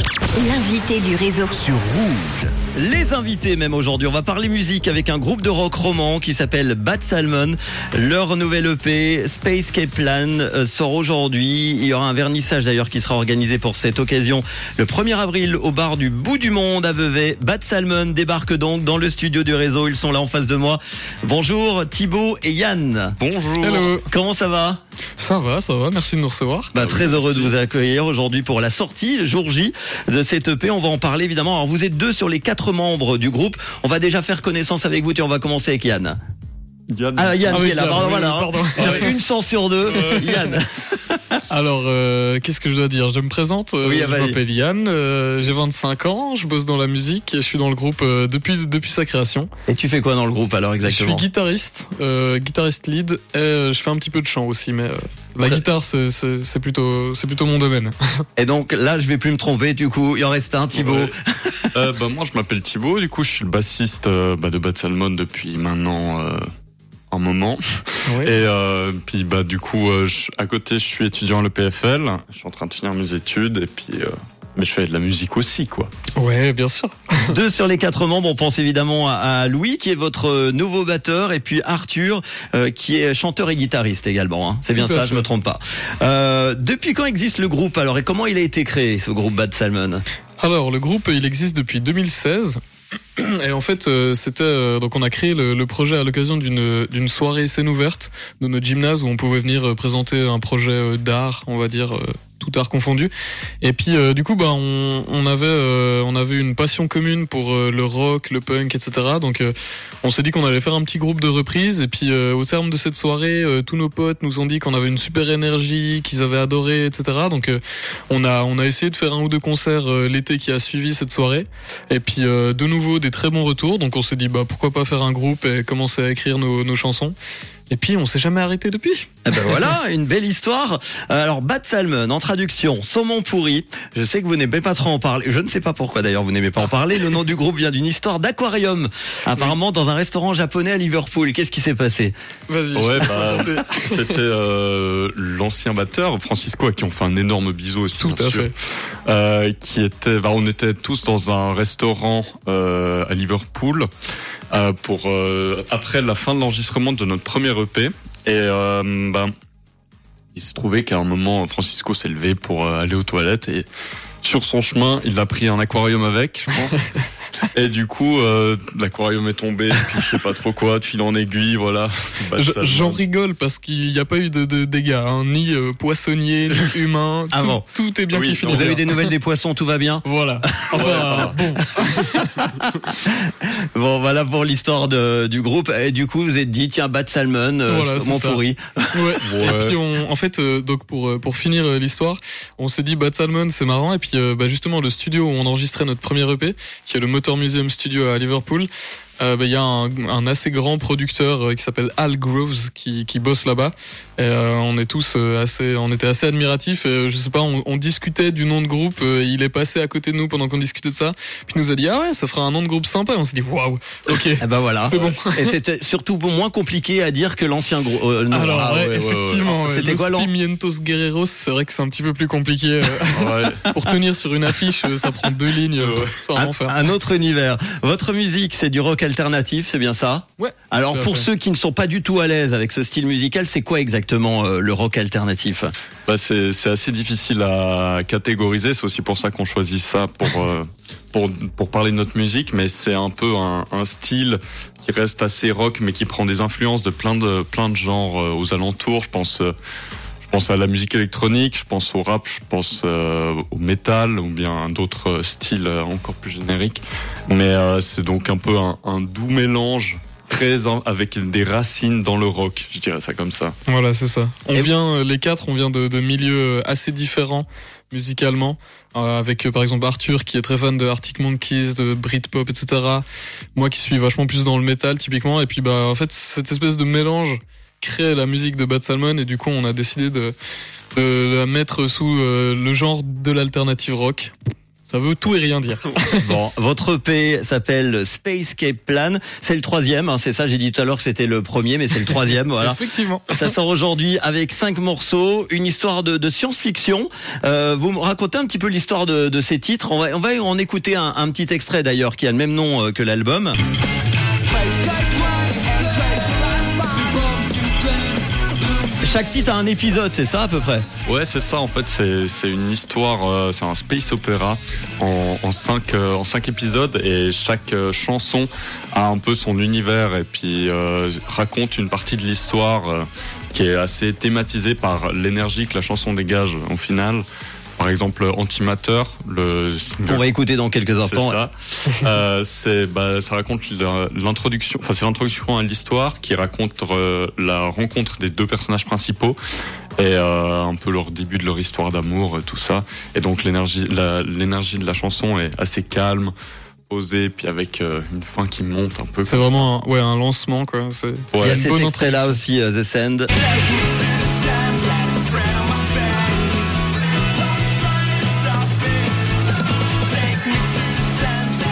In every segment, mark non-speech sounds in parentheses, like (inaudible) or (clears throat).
L'invité du réseau. Sur Rouge. Les invités même aujourd'hui, on va parler musique avec un groupe de rock roman qui s'appelle Bad Salmon. Leur nouvelle EP Space Cape Plan euh, sort aujourd'hui. Il y aura un vernissage d'ailleurs qui sera organisé pour cette occasion le 1er avril au bar du bout du monde à Vevey. Bad Salmon débarque donc dans le studio du réseau. Ils sont là en face de moi. Bonjour Thibaut et Yann. Bonjour. Hello. Comment ça va? Ça va, ça va, merci de nous recevoir. bah, Très heureux de vous accueillir aujourd'hui pour la sortie, le jour J de cette EP. On va en parler évidemment. Alors vous êtes deux sur les quatre membres du groupe. On va déjà faire connaissance avec vous. Tiens, on va commencer avec Yann. Yann. Ah Yann Ah qui oui, est là, Yann, pardon, oui, voilà. pardon. J'avais une chance sur deux. Yann. (laughs) Alors, euh, qu'est-ce que je dois dire? Je me présente, euh, Oui, je m'appelle Yann, euh, j'ai 25 ans, je bosse dans la musique et je suis dans le groupe euh, depuis, depuis sa création. Et tu fais quoi dans le groupe alors Je exactement suis guitariste, euh, guitariste lead et euh, je fais un petit peu de chant aussi, mais euh, la guitare c'est- c'est c'est plutôt, c'est plutôt mon domaine. Et donc là, je vais plus me tromper. Du coup, il en reste un, Thibaut. Ouais. Euh, bah, moi, je m'appelle Thibaut. Du coup, je suis le bassiste euh, bah, de Bad Salmon depuis maintenant euh, un moment. Ouais. Et euh, puis, bah, du coup, euh, je- à côté, je suis étudiant à l'EPFL. Je suis en train de finir mes études. Et puis, euh, mais je fais de la musique aussi, quoi. Ouais, bien sûr. (laughs) Deux sur les quatre membres. On pense évidemment à, Louis qui est votre euh, nouveau batteur et puis Arthur euh, qui est chanteur et guitariste également. hein. C'est bien ça, fait. je me trompe pas. Euh, depuis quand existe le groupe alors et comment il a été créé ce groupe Bad Salmon? Alors, le groupe, il existe depuis 2016. (clears throat) Et en fait, euh, c'était euh, donc on a créé le, projet à l'occasion d'une d'une soirée scène ouverte de notre gymnase où on pouvait venir euh, présenter un projet d'art, on va dire tout art confondu. Et puis du coup, bah on, on avait euh, on avait une passion commune pour le rock, le punk, etc. Donc on s'est dit qu'on allait faire un petit groupe de reprises. Et puis au terme de cette soirée, tous nos potes nous ont dit qu'on avait une super énergie, qu'ils avaient adoré, etc. Donc on a on a essayé de faire un ou deux concerts l'été qui a suivi cette soirée. Et puis de nouveau très bons retours. Donc on s'est dit bah pourquoi pas faire un groupe et commencer à écrire nos, nos chansons. Et puis on s'est jamais arrêté depuis. Eh ben voilà, une belle histoire. Alors Bad Salmon en traduction, saumon pourri. Je sais que vous n'aimez pas trop en parler. Je ne sais pas pourquoi d'ailleurs vous n'aimez pas en parler. Le nom du groupe vient d'une histoire d'aquarium. Apparemment dans un restaurant japonais à Liverpool. Qu'est-ce qui s'est passé? Vas-y. Ouais, bah, c'était euh, l'ancien batteur, Francisco, à qui on fait un énorme bisou aussi. Tout bien à sûr. fait. Euh, qui était, bah, on était tous dans un restaurant euh, à Liverpool euh, pour euh, après la fin de l'enregistrement de notre premier EP et euh, bah, il se trouvait qu'à un moment Francisco s'est levé pour euh, aller aux toilettes et sur son chemin il a pris un aquarium avec je pense (laughs) et du coup euh, l'aquarium est tombé puis je sais pas trop quoi de fil en aiguille voilà Bah, J'en rigole parce qu'il n'y a pas eu de, de dégâts, hein, ni euh, poissonnier, ni (laughs) humain. Ah tout, bon. tout est bien Oui, qui non, finit Vous avez bien. des nouvelles des poissons, tout va bien Voilà. (laughs) Enfin, bon. (laughs) Bon, voilà pour l'histoire du groupe. Et du coup, vous êtes dit, tiens, Bad Salmon, euh, Voilà, saumon pourri. Ouais. Ouais. Et puis on, en fait, euh, donc pour euh, pour finir euh, l'histoire, on s'est dit Bad Salmon, c'est marrant. Et puis euh, bah, justement le studio où on enregistrait notre premier EP, qui est le Motor Museum Studio à Liverpool. Euh, bah, Il y a un, un assez grand producteur euh, qui s'appelle Al Groves qui, qui bosse là-bas. Euh, on est tous assez, on était assez admiratifs. Et, je sais pas, on, on discutait du nom de groupe. il est passé à côté de nous pendant qu'on discutait de ça. Puis il nous a dit ah ouais, ça fera un nom de groupe sympa. Et on s'est dit waouh, ok, Eh (laughs) ben voilà. c'est bon. Et c'était surtout moins compliqué à dire que l'ancien groupe. Alors Ah ouais, ouais, effectivement, ouais. C'était quoi, Pimientos Guerreros, c'est vrai que c'est un petit peu plus compliqué. (laughs) (laughs) pour tenir sur une affiche, ça prend deux lignes. un autre univers. Votre musique, c'est du rock alternatif, c'est bien ça Ouais. Alors pour ceux qui ne sont pas du tout à l'aise avec ce style musical, c'est quoi exactement euh, le rock alternatif? Bah, c'est c'est assez difficile à catégoriser. C'est aussi pour ça qu'on choisit ça pour euh, pour pour parler de notre musique. Mais c'est un peu un, un style qui reste assez rock, mais qui prend des influences de plein de plein de genres euh, aux alentours. Je pense euh, je pense à la musique électronique, je pense au rap, je pense euh, au métal ou bien d'autres euh, styles euh, encore plus génériques. Mais euh, c'est donc un peu un, un doux mélange très en- avec des racines dans le rock, je dirais ça comme ça. Voilà, c'est ça. On Et- vient, euh, les quatre, on vient de, de milieux assez différents musicalement. euh, avec euh, par exemple Arthur qui est très fan de Arctic Monkeys, de Britpop, etc. Moi qui suis vachement plus dans le métal typiquement. Et puis bah en fait cette espèce de mélange crée la musique de Bad Salmon et du coup on a décidé de, de la mettre sous euh, le genre de l'alternative rock. Ça veut tout et rien dire. (laughs) Bon, votre EP s'appelle Spacescape Plan. C'est le troisième, hein, c'est ça. J'ai dit tout à l'heure que c'était le premier, mais c'est le troisième. Voilà. (laughs) Effectivement. Ça sort aujourd'hui avec cinq morceaux, une histoire de, de science-fiction. Euh, vous me racontez un petit peu l'histoire de, de ces titres. On va, on va en écouter un, un petit extrait d'ailleurs qui a le même nom euh, que l'album. Chaque titre a un épisode, c'est ça à peu près Ouais, c'est ça. En fait, c'est une histoire, euh, c'est un space opéra en, en cinq euh, en cinq épisodes et chaque euh, chanson a un peu son univers et puis euh, raconte une partie de l'histoire euh, qui est assez thématisée par l'énergie que la chanson dégage au final. Par exemple, Antimatter, le single On va écouter dans quelques c'est instants. ça. Euh, c'est, bah, ça raconte l'introduction, enfin c'est l'introduction à l'histoire qui raconte euh, la rencontre des deux personnages principaux et euh, un peu leur début de leur histoire d'amour, euh, tout ça. Et donc l'énergie, la, l'énergie de la chanson est assez calme, posée, puis avec euh, une fin qui monte un peu. C'est vraiment un, ouais, un lancement, quoi. C'est ça. Il y Ouais. a une cet bonne extrait-là aussi, The Sand.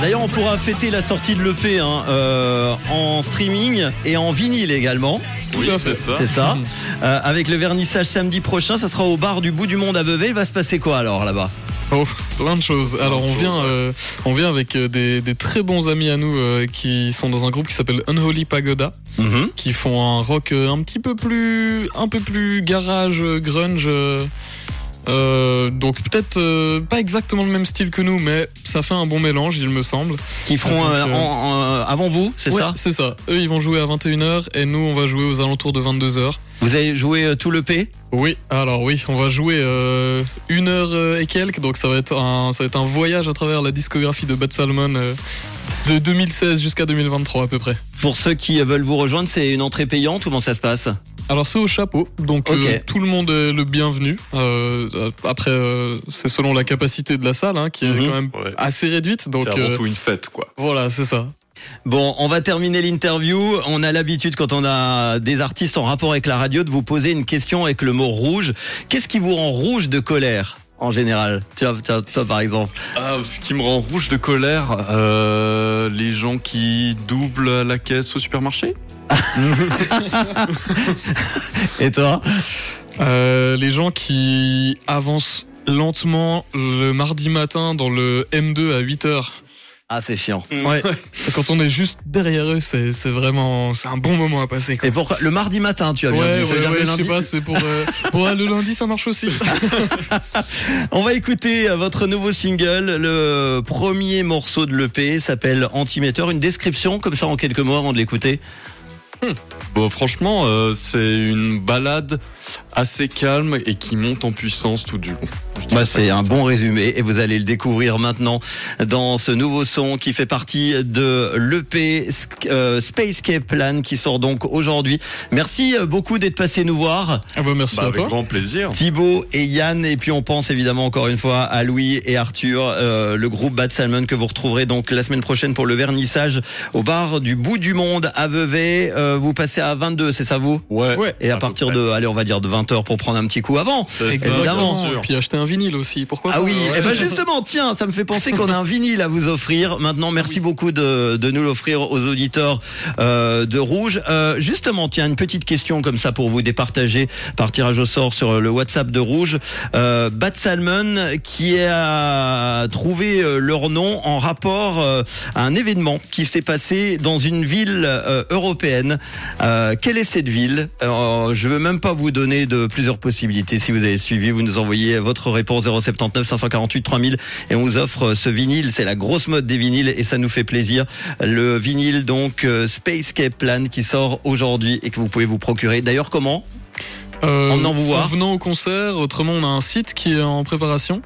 D'ailleurs, on pourra fêter la sortie de l'EP hein, euh, en streaming et en vinyle également. Oui, c'est ça. C'est ça. Euh, avec le vernissage samedi prochain, ça sera au bar du bout du monde à Vevey. Il va se passer quoi alors là-bas? Oh, plein de choses. Alors de on choses, vient, euh, on vient avec des, des très bons amis à nous euh, qui sont dans un groupe qui s'appelle Unholy Pagoda, Mhm. qui font un rock un petit peu plus, un peu plus garage, euh, grunge. Euh, euh, donc peut-être euh, pas exactement le même style que nous, mais ça fait un bon mélange, il me semble. Qui feront Donc, euh, euh, en- en- avant vous, c'est Ouais, ça C'est ça. Eux, ils vont jouer à 21h et nous, on va jouer aux alentours de 22h. Vous avez joué euh, tout l'EP Oui, alors oui, on va jouer euh, une heure euh, et quelques, donc ça va être un, ça va être un voyage à travers la discographie de Bad Salmon euh, de 2016 jusqu'à 2023 à peu près. Pour ceux qui veulent vous rejoindre, c'est une entrée payante. Comment ça se passe Alors c'est au chapeau, donc euh, tout le monde est le bienvenu. Euh, après, euh, c'est selon la capacité de la salle, hein, qui est Mhm. quand même Ouais. assez réduite. Donc C'est avant euh, tout une fête, quoi. voilà, c'est ça. Bon, on va terminer l'interview. On a l'habitude, quand on a des artistes en rapport avec la radio, de vous poser une question avec le mot rouge. Qu'est-ce qui vous rend rouge de colère? En général Tiens, tiens, toi par exemple. Ah, ce qui me rend rouge de colère, euh, les gens qui doublent la caisse au supermarché. (laughs) Et toi? Euh, les gens qui avancent lentement le mardi matin dans le M2 à 8 heures. Ah, c'est chiant. Ouais. Et Quand on est juste derrière eux, c'est c'est vraiment c'est un bon moment à passer. Quoi. Et pourquoi Le mardi matin, tu as Ouais, bien ouais, dit. Dire ouais, le je sais lundi pas, c'est pour, euh, euh, le lundi, ça marche aussi. (laughs) On va écouter euh, votre nouveau single. Le premier morceau de l'EP s'appelle Antimeter. Une description comme ça en quelques mots avant de l'écouter. Bon, franchement, euh, c'est une balade assez calme et qui monte en puissance tout du long. Bah, c'est un bon résumé et vous allez le découvrir maintenant dans ce nouveau son qui fait partie de l'EP euh, Spacescape Plan qui sort donc aujourd'hui. Merci euh, beaucoup d'être passé nous voir. Ah bah merci Bah, à avec toi. grand plaisir. Thibaut et Yann et puis on pense évidemment encore une fois à Louis et Arthur, euh, le groupe Bad Salmon que vous retrouverez donc la semaine prochaine pour le vernissage au bar du bout du monde à Vevey. Euh, vous passez à 22, c'est ça vous? Ouais. Ouais. Et à partir de, allez, on va dire de 20h pour prendre un petit coup avant. Évidemment. Puis acheter un vinyle aussi, pourquoi Ah pas, oui, ouais. eh ben justement, tiens, ça me fait penser qu'on a un vinyle à vous offrir. Maintenant, merci beaucoup de, de nous l'offrir aux auditeurs euh, de Rouge. Euh, justement, tiens, une petite question comme ça pour vous départager par tirage au sort sur le WhatsApp de Rouge. Euh, Bad Salmon qui a trouvé leur nom en rapport à un événement qui s'est passé dans une ville européenne. Quelle est cette ville? Je veux même pas vous donner de plusieurs possibilités. Si vous avez suivi, vous nous envoyez votre réponse 079 548 3000 et on vous offre ce vinyle. C'est la grosse mode des vinyles et ça nous fait plaisir. Le vinyle donc euh, Spacescape Plan qui sort aujourd'hui et que vous pouvez vous procurer. D'ailleurs, comment Euh, en venant vous voir. En venant au concert, autrement on a un site qui est en préparation.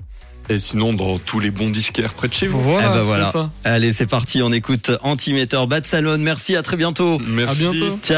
Et sinon, dans tous les bons disquaires près de chez vous. Voilà, Eh ben voilà. ça. Allez, c'est parti. On écoute Antimeter Bad Salon. Merci, à très bientôt. Merci. À bientôt. Ciao.